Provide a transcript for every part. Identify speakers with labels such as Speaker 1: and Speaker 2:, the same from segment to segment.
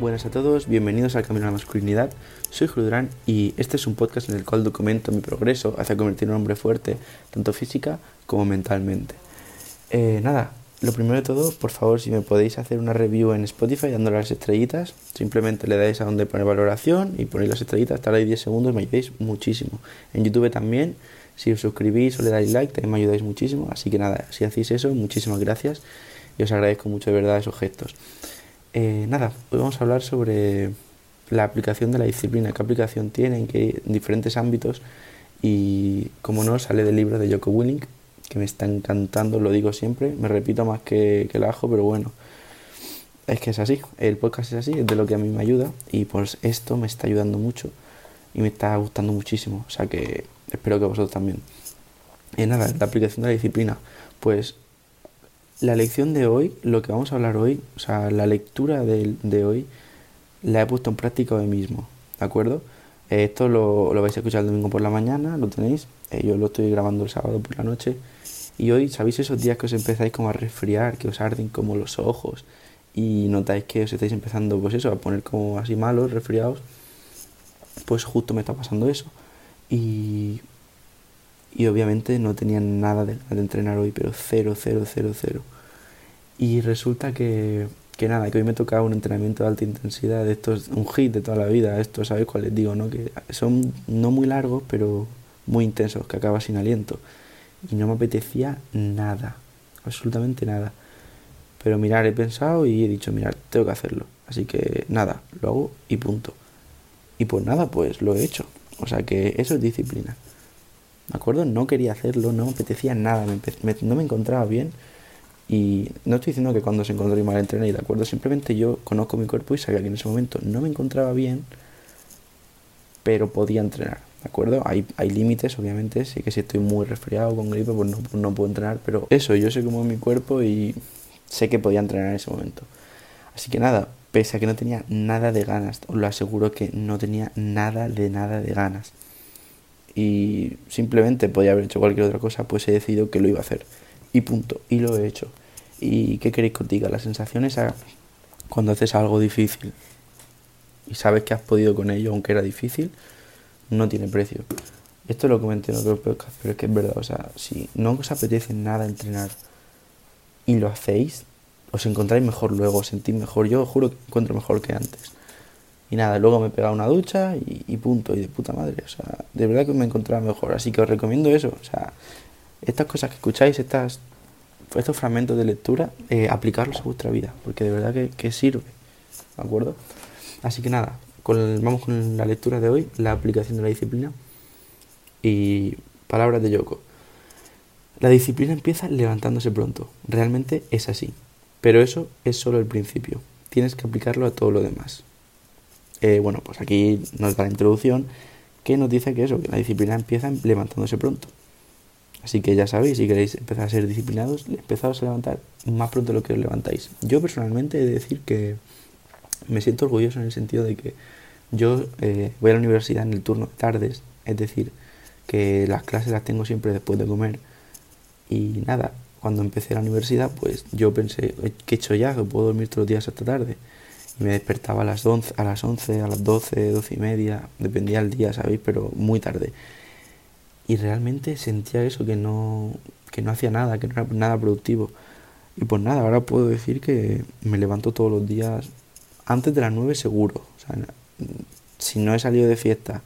Speaker 1: Buenas a todos, bienvenidos al Camino a la Masculinidad. Soy Julio y este es un podcast en el cual documento mi progreso hacia convertirme en un hombre fuerte, tanto física como mentalmente. Eh, nada, lo primero de todo, por favor, si me podéis hacer una review en Spotify dándole las estrellitas, simplemente le dais a donde pone valoración y ponéis las estrellitas, ahí 10 segundos, me ayudáis muchísimo. En YouTube también, si os suscribís o le dais like, también me ayudáis muchísimo. Así que nada, si hacéis eso, muchísimas gracias y os agradezco mucho de verdad esos gestos. Eh, nada, hoy vamos a hablar sobre la aplicación de la disciplina, qué aplicación tiene en, qué, diferentes ámbitos y, como no, sale del libro de Joko Willing, que me está encantando, lo digo siempre, me repito más que, el ajo, pero bueno, es que es así, el podcast es así, es de lo que a mí me ayuda y pues esto me está ayudando mucho y me está gustando muchísimo, o sea que espero que vosotros también. Y nada, la aplicación de la disciplina, pues la lección de hoy, lo que vamos a hablar hoy, o sea, la lectura de, de hoy, la he puesto en práctica hoy mismo, ¿de acuerdo? Eh, esto lo, lo, vais a escuchar el domingo por la mañana, lo tenéis, eh, yo lo estoy grabando el sábado por la noche. Y hoy, ¿sabéis esos días que os empezáis como a resfriar, que os arden como los ojos y notáis que os estáis empezando, pues eso, a poner como así malos, resfriados? Pues justo me está pasando eso. Y y obviamente no tenía nada de, de, entrenar hoy, pero cero, cero, cero, cero. Y resulta que, que nada, que hoy me tocaba un entrenamiento de alta intensidad, de estos, un hit de toda la vida, esto, ¿sabéis cuál les digo? no Que son no muy largos, pero muy intensos, que acaba sin aliento. Y no me apetecía nada, absolutamente nada. Pero mirar, he pensado y he dicho, mirar, tengo que hacerlo. Así que nada, lo hago y punto. Y pues nada, pues lo he hecho. O sea que eso es disciplina. ¿De acuerdo? No quería hacerlo, no me apetecía nada, no me encontraba bien. Y no estoy diciendo que cuando se encontró mal entrené, ¿de acuerdo? Simplemente yo conozco mi cuerpo y sabía que en ese momento no me encontraba bien, pero podía entrenar, ¿de acuerdo? Hay, hay límites, obviamente, sé que si estoy muy resfriado con gripe, pues no, pues no puedo entrenar, pero eso, yo sé cómo es mi cuerpo y sé que podía entrenar en ese momento. Así que nada, pese a que no tenía nada de ganas, os lo aseguro que no tenía nada de nada de ganas y simplemente podía haber hecho cualquier otra cosa, pues he decidido que lo iba a hacer. Y punto. Y lo he hecho. ¿Y qué queréis que os diga? La sensación esa cuando haces algo difícil y sabes que has podido con ello, aunque era difícil, no tiene precio. Esto lo comenté en otro podcast, pero es que es verdad. O sea, si no os apetece nada entrenar y lo hacéis, os encontráis mejor luego, os sentís mejor. Yo os juro que encuentro mejor que antes. Y nada, luego me he pegado una ducha y, punto, y de puta madre. O sea, de verdad que me encontraba mejor. Así que os recomiendo eso. O sea, estas cosas que escucháis, estas, estos fragmentos de lectura, eh, aplicarlos a vuestra vida. Porque de verdad que, que sirve. ¿De acuerdo? Así que nada, con vamos con la lectura de hoy, la aplicación de la disciplina. Y palabras de Yoko. La disciplina empieza levantándose pronto. Realmente es así. Pero eso es solo el principio. Tienes que aplicarlo a todo lo demás. Eh, bueno, pues aquí nos da la introducción que nos dice que eso, que la disciplina empieza levantándose pronto. Así que ya sabéis, si queréis empezar a ser disciplinados, empezaos a levantar más pronto de lo que os levantáis. Yo personalmente he de decir que me siento orgulloso en el sentido de que yo eh, voy a la universidad en el turno de tardes, es decir, que las clases las tengo siempre después de comer. Y nada, cuando empecé la universidad, pues yo pensé, ¿qué he hecho ya? Que puedo dormir todos los días hasta tarde me despertaba a las 11, a las 11, a las 12, 12 y media, dependía del día, ¿sabéis? Pero muy tarde. Y realmente sentía eso, que no, que no hacía nada, que no era nada productivo. Y pues nada, ahora puedo decir que me levanto todos los días antes de las 9 seguro. O sea, si no he salido de fiesta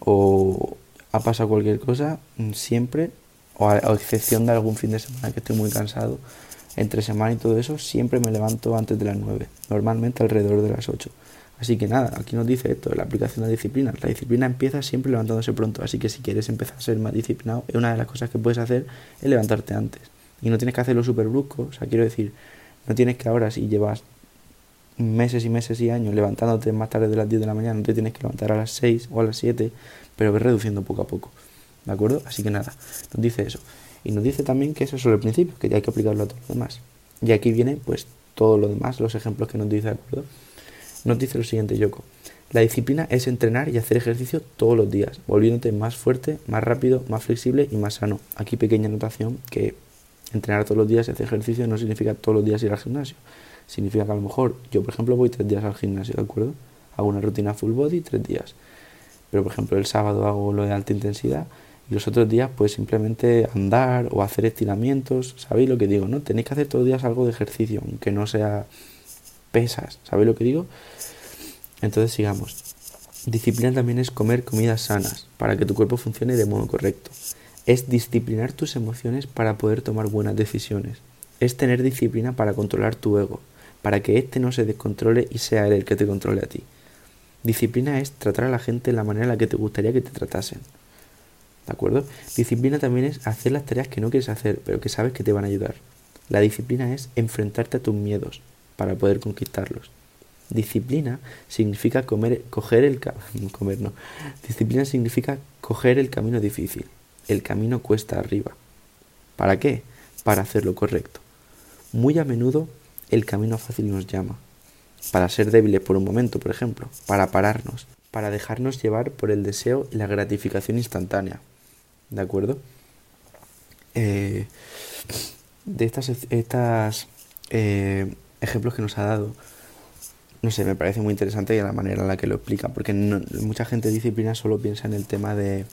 Speaker 1: o ha pasado cualquier cosa, siempre, o a, a excepción de algún fin de semana que estoy muy cansado, entre semana y todo eso, siempre me levanto antes de las 9, normalmente alrededor de las 8. Así que nada, aquí nos dice esto, la aplicación de la disciplina. La disciplina empieza siempre levantándose pronto, así que si quieres empezar a ser más disciplinado, una de las cosas que puedes hacer es levantarte antes. Y no tienes que hacerlo súper brusco, o sea, quiero decir, no tienes que ahora si llevas meses y meses y años levantándote más tarde de las 10 de la mañana, no te tienes que levantar a las 6 o a las 7, pero ves reduciendo poco a poco. ¿De acuerdo? Así que nada, nos dice eso. Y nos dice también que eso es solo el principio, que hay que aplicarlo a todo lo demás. Y aquí viene pues todo lo demás, los ejemplos que nos dice, ¿de acuerdo? Nos dice lo siguiente, Yoko. La disciplina es entrenar y hacer ejercicio todos los días, volviéndote más fuerte, más rápido, más flexible y más sano. Aquí pequeña anotación que entrenar todos los días y hacer ejercicio no significa todos los días ir al gimnasio, Significa que a lo mejor yo, por ejemplo, voy tres días al gimnasio, ¿de acuerdo? Hago una rutina full body tres días. Pero, por ejemplo, el sábado hago lo de alta intensidad y los otros días, pues simplemente andar o hacer estiramientos. ¿Sabéis lo que digo, no? Tenéis que hacer todos los días algo de ejercicio, aunque no sea pesas. ¿Sabéis lo que digo? Entonces, sigamos. Disciplina también es comer comidas sanas para que tu cuerpo funcione de modo correcto. Es disciplinar tus emociones para poder tomar buenas decisiones. Es tener disciplina para controlar tu ego, para que éste no se descontrole y sea él el que te controle a ti. Disciplina es tratar a la gente de la manera en la que te gustaría que te tratasen. ¿De acuerdo? Disciplina también es hacer las tareas que no quieres hacer, pero que sabes que te van a ayudar. La disciplina es enfrentarte a tus miedos para poder conquistarlos. Disciplina significa comer, coger el comer no. Disciplina significa coger el camino difícil. El camino cuesta arriba. ¿Para qué? Para hacer lo correcto. Muy a menudo el camino fácil nos llama. Para ser débiles por un momento, por ejemplo. Para pararnos. Para dejarnos llevar por el deseo y la gratificación instantánea. ¿De acuerdo? Eh, de estas, estas eh, ejemplos que nos ha dado, no sé, me parece muy interesante la manera en la que lo explica, porque mucha gente disciplina solo piensa en el tema de,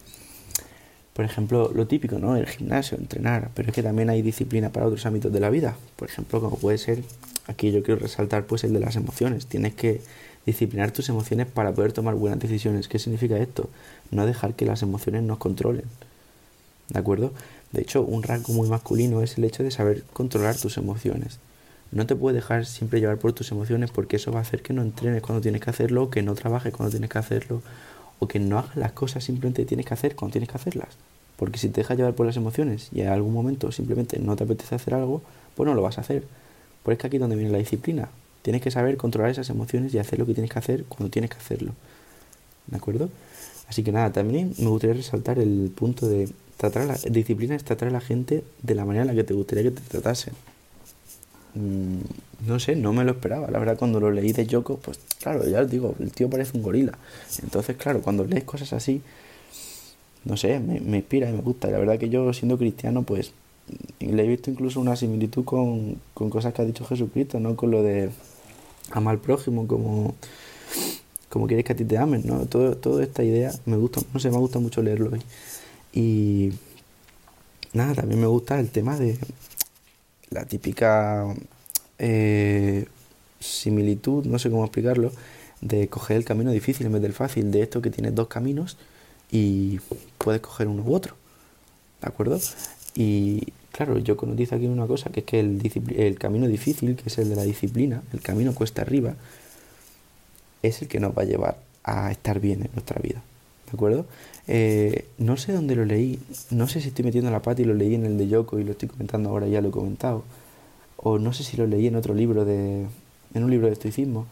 Speaker 1: por ejemplo, lo típico, ¿no? El gimnasio, entrenar, pero es que también hay disciplina para otros ámbitos de la vida, por ejemplo, como puede ser, aquí yo quiero resaltar pues el de las emociones, tienes que disciplinar tus emociones para poder tomar buenas decisiones. ¿Qué significa esto? No dejar que las emociones nos controlen, ¿de acuerdo? De hecho, un rango muy masculino es el hecho de saber controlar tus emociones. No te puedes dejar siempre llevar por tus emociones porque eso va a hacer que no entrenes cuando tienes que hacerlo, que no trabajes cuando tienes que hacerlo, o que no hagas las cosas simplemente tienes que hacer cuando tienes que hacerlas. Porque si te dejas llevar por las emociones y en algún momento simplemente no te apetece hacer algo, pues no lo vas a hacer. Por es que aquí es donde viene la disciplina. Tienes que saber controlar esas emociones y hacer lo que tienes que hacer cuando tienes que hacerlo. ¿De acuerdo? Así que nada, también me gustaría resaltar el punto de tratar a la disciplina es tratar a la gente de la manera en la que te gustaría que te tratasen. Mm, no sé, no me lo esperaba. La verdad, cuando lo leí de Yoko, pues claro, ya os digo, el tío parece un gorila. Entonces, claro, cuando lees cosas así, no sé, me, inspira y me gusta. la verdad que yo, siendo cristiano, pues le he visto incluso una similitud con, con cosas que ha dicho Jesucristo, ¿no? Con lo de amar al prójimo como, como quieres que a ti te amen, ¿no? Todo, toda esta idea me gusta, no sé, me gusta mucho leerlo hoy. Y nada, también me gusta el tema de, la típica eh, similitud, no sé cómo explicarlo, de coger el camino difícil en vez del fácil, de esto que tienes dos caminos y puedes coger uno u otro, ¿de acuerdo? Y claro, yo conozco aquí una cosa, que es que el, el camino difícil, que es el de la disciplina, el camino cuesta arriba, es el que nos va a llevar a estar bien en nuestra vida, ¿de acuerdo? Eh, no sé dónde lo leí, no sé si estoy metiendo la pata y lo leí en el de Yoko y lo estoy comentando ahora, ya lo he comentado, o no sé si lo leí en otro libro de, en un libro de estoicismo,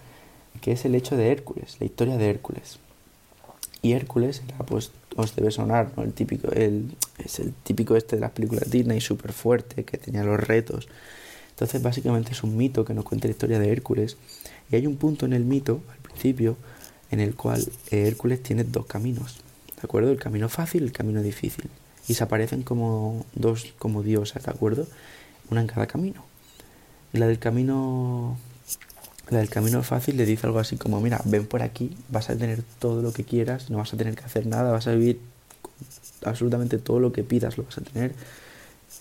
Speaker 1: que es el hecho de Hércules, la historia de Hércules. Y Hércules pues os debe sonar. El típico, el, es el típico este de las películas Disney, súper fuerte, que tenía los retos. Entonces básicamente es un mito que nos cuenta la historia de Hércules. Y hay un punto en el mito, al principio, en el cual Hércules tiene dos caminos. ¿de acuerdo? El camino fácil y el camino difícil. Y se aparecen como dos, como diosas, ¿de acuerdo? Una en cada camino. Y la del camino, la del camino fácil le dice algo así como, mira, ven por aquí, vas a tener todo lo que quieras, no vas a tener que hacer nada, vas a vivir absolutamente todo lo que pidas, lo vas a tener.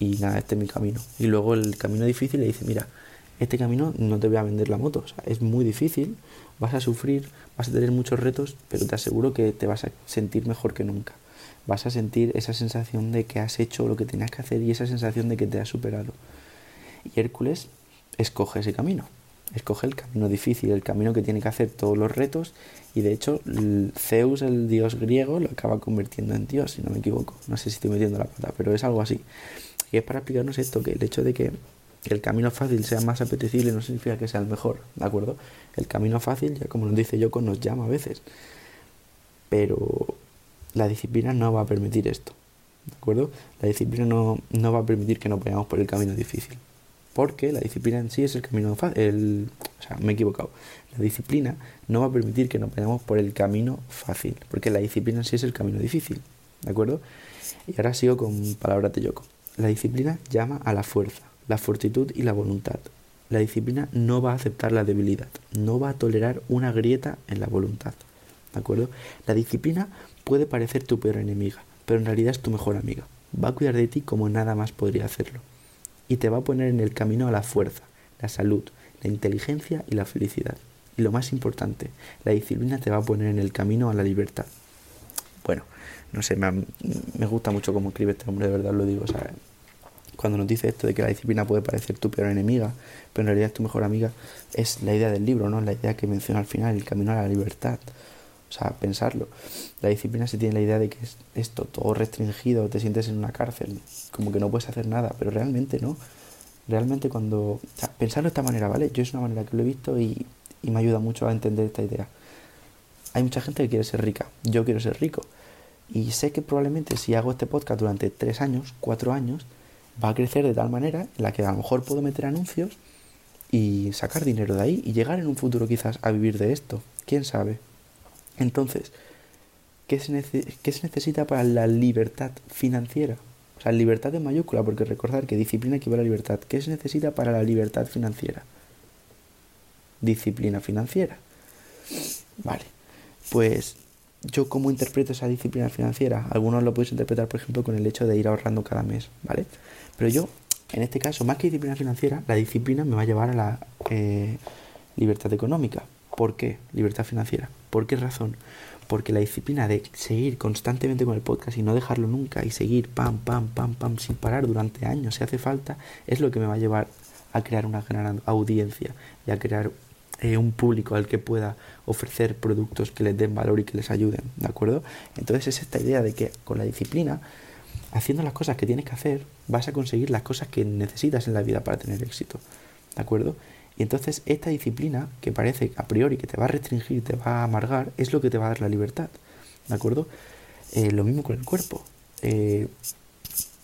Speaker 1: Y nada, este es mi camino. Y luego el camino difícil le dice, mira, este camino no te voy a vender la moto, es muy difícil, vas a sufrir, vas a tener muchos retos, pero te aseguro que te vas a sentir mejor que nunca. Vas a sentir esa sensación de que has hecho lo que tenías que hacer y esa sensación de que te has superado. Y Hércules escoge ese camino, escoge el camino difícil, el camino que tiene que hacer todos los retos y de hecho Zeus, el dios griego, lo acaba convirtiendo en dios, si no me equivoco. No sé si estoy metiendo la pata, pero es algo así. Y es para explicarnos esto, que el hecho de que el camino fácil sea más apetecible no significa que sea el mejor, ¿de acuerdo? El camino fácil, ya como nos dice Yoko, nos llama a veces. Pero la disciplina no va a permitir esto, ¿de acuerdo? La disciplina no, no va a permitir que nos vayamos por el camino difícil. Porque la disciplina en sí es el camino fácil. O sea, me he equivocado. La disciplina no va a permitir que nos vayamos por el camino fácil. Porque la disciplina en sí es el camino difícil. ¿De acuerdo? Y ahora sigo con palabras de Yoko. La disciplina llama a la fuerza la fortitud y la voluntad. La disciplina no va a aceptar la debilidad, no va a tolerar una grieta en la voluntad. ¿De acuerdo? La disciplina puede parecer tu peor enemiga, pero en realidad es tu mejor amiga. Va a cuidar de ti como nada más podría hacerlo. Y te va a poner en el camino a la fuerza, la salud, la inteligencia y la felicidad. Y lo más importante, la disciplina te va a poner en el camino a la libertad. Bueno, no sé, me, me gusta mucho cómo escribe este hombre, de verdad lo digo. Cuando nos dice esto de que la disciplina puede parecer tu peor enemiga, pero en realidad es tu mejor amiga, es la idea del libro, ¿no? La idea que menciona al final, el camino a la libertad. O sea, pensarlo. La disciplina se tiene la idea de que es esto, todo restringido, te sientes en una cárcel, como que no puedes hacer nada, pero realmente no. Realmente cuando... O sea, pensarlo de esta manera, ¿vale? Yo es una manera que lo he visto y, y me ayuda mucho a entender esta idea. Hay mucha gente que quiere ser rica, yo quiero ser rico. Y sé que probablemente si hago este podcast durante tres años, cuatro años, va a crecer de tal manera en la que a lo mejor puedo meter anuncios y sacar dinero de ahí y llegar en un futuro quizás a vivir de esto. ¿Quién sabe? Entonces, ¿qué se, necesita para la libertad financiera? O sea, libertad en mayúscula, porque recordar que disciplina equivale a libertad. ¿Qué se necesita para la libertad financiera? Disciplina financiera. Vale, pues yo cómo interpreto esa disciplina financiera. Algunos lo podéis interpretar, por ejemplo, con el hecho de ir ahorrando cada mes, ¿vale? Pero yo, en este caso, más que disciplina financiera, la disciplina me va a llevar a la eh, libertad económica. ¿Por qué? Libertad financiera. ¿Por qué razón? Porque la disciplina de seguir constantemente con el podcast y no dejarlo nunca y seguir pam, pam, pam, pam, sin parar durante años si hace falta, es lo que me va a llevar a crear una gran audiencia y a crear eh, un público al que pueda ofrecer productos que les den valor y que les ayuden, ¿de acuerdo? Entonces es esta idea de que con la disciplina, haciendo las cosas que tienes que hacer, vas a conseguir las cosas que necesitas en la vida para tener éxito, ¿de acuerdo? Y entonces esta disciplina, que parece a priori que te va a restringir, te va a amargar, es lo que te va a dar la libertad. ¿De acuerdo? Eh, lo mismo con el cuerpo. Eh,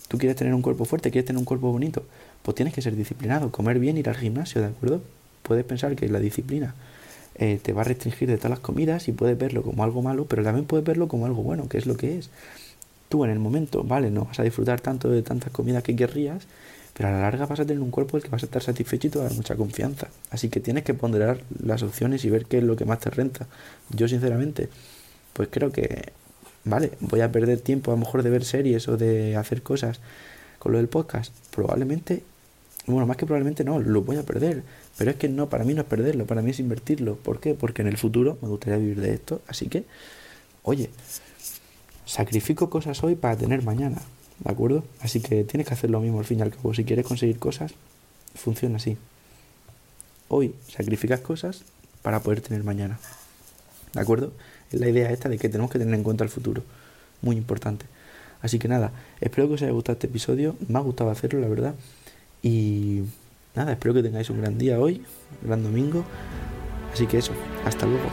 Speaker 1: tú quieres tener un cuerpo fuerte, quieres tener un cuerpo bonito, pues tienes que ser disciplinado, comer bien, ir al gimnasio, ¿de acuerdo? Puedes pensar que la disciplina eh, te va a restringir de todas las comidas y puedes verlo como algo malo, pero también puedes verlo como algo bueno, que es lo que es. Tú en el momento, vale, no vas a disfrutar tanto de tantas comidas que querrías, pero a la larga vas a tener un cuerpo del que vas a estar satisfecho y te a dar mucha confianza. Así que tienes que ponderar las opciones y ver qué es lo que más te renta. Yo sinceramente, pues creo que, vale, voy a perder tiempo a lo mejor de ver series o de hacer cosas con lo del podcast. Probablemente, bueno, más que probablemente no, lo voy a perder. Pero es que no, para mí no es perderlo, para mí es invertirlo. ¿Por qué? Porque en el futuro me gustaría vivir de esto. Así que, oye, sacrifico cosas hoy para tener mañana. ¿De acuerdo? Así que tienes que hacer lo mismo al fin y al cabo. Si quieres conseguir cosas, funciona así. Hoy sacrificas cosas para poder tener mañana. ¿De acuerdo? Es la idea esta de que tenemos que tener en cuenta el futuro. Muy importante. Así que nada, espero que os haya gustado este episodio. Me ha gustado hacerlo, la verdad. Y nada, espero que tengáis un gran día hoy, un gran domingo. Así que eso, hasta luego.